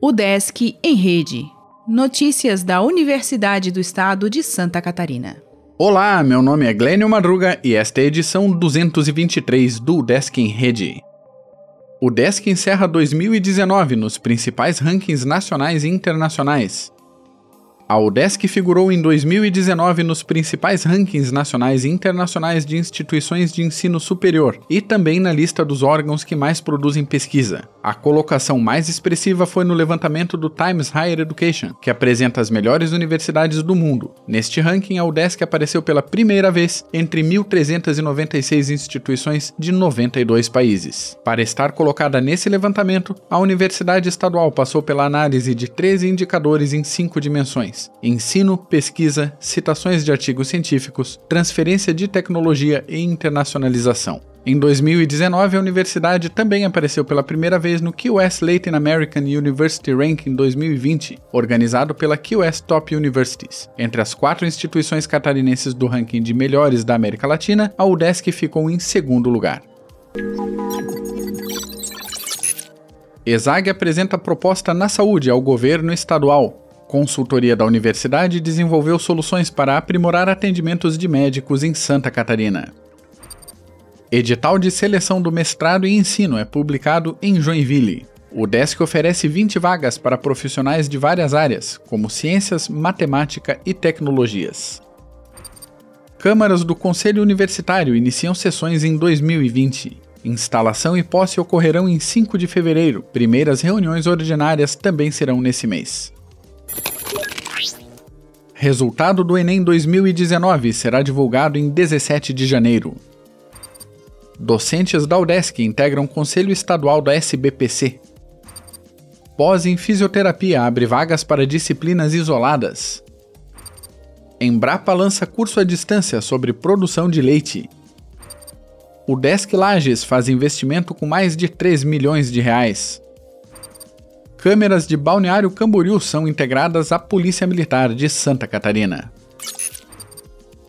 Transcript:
O Desk em Rede. Notícias da Universidade do Estado de Santa Catarina. Olá, meu nome é Glênio Madruga e esta é a edição 223 do Desk em Rede. O Desk encerra 2019 nos principais rankings nacionais e internacionais. A UDESC figurou em 2019 nos principais rankings nacionais e internacionais de instituições de ensino superior e também na lista dos órgãos que mais produzem pesquisa. A colocação mais expressiva foi no levantamento do Times Higher Education, que apresenta as melhores universidades do mundo. Neste ranking, a UDESC apareceu pela primeira vez entre 1.396 instituições de 92 países. Para estar colocada nesse levantamento, a Universidade Estadual passou pela análise de 13 indicadores em cinco dimensões ensino, pesquisa, citações de artigos científicos, transferência de tecnologia e internacionalização. Em 2019, a universidade também apareceu pela primeira vez no QS Latin American University Ranking 2020, organizado pela QS Top Universities. Entre as quatro instituições catarinenses do ranking de melhores da América Latina, a UDESC ficou em segundo lugar. ESAG apresenta proposta na saúde ao governo estadual consultoria da universidade desenvolveu soluções para aprimorar atendimentos de médicos em Santa Catarina. Edital de seleção do mestrado e ensino é publicado em Joinville. O DESC oferece 20 vagas para profissionais de várias áreas, como ciências, matemática e tecnologias. Câmaras do Conselho Universitário iniciam sessões em 2020. Instalação e posse ocorrerão em 5 de fevereiro. Primeiras reuniões ordinárias também serão nesse mês. Resultado do Enem 2019 será divulgado em 17 de janeiro. Docentes da UDESC integram Conselho Estadual da SBPC. Pós em Fisioterapia abre vagas para disciplinas isoladas. Embrapa lança curso à distância sobre produção de leite. O Desk Lages faz investimento com mais de 3 milhões de reais. Câmeras de Balneário Camboriú são integradas à Polícia Militar de Santa Catarina.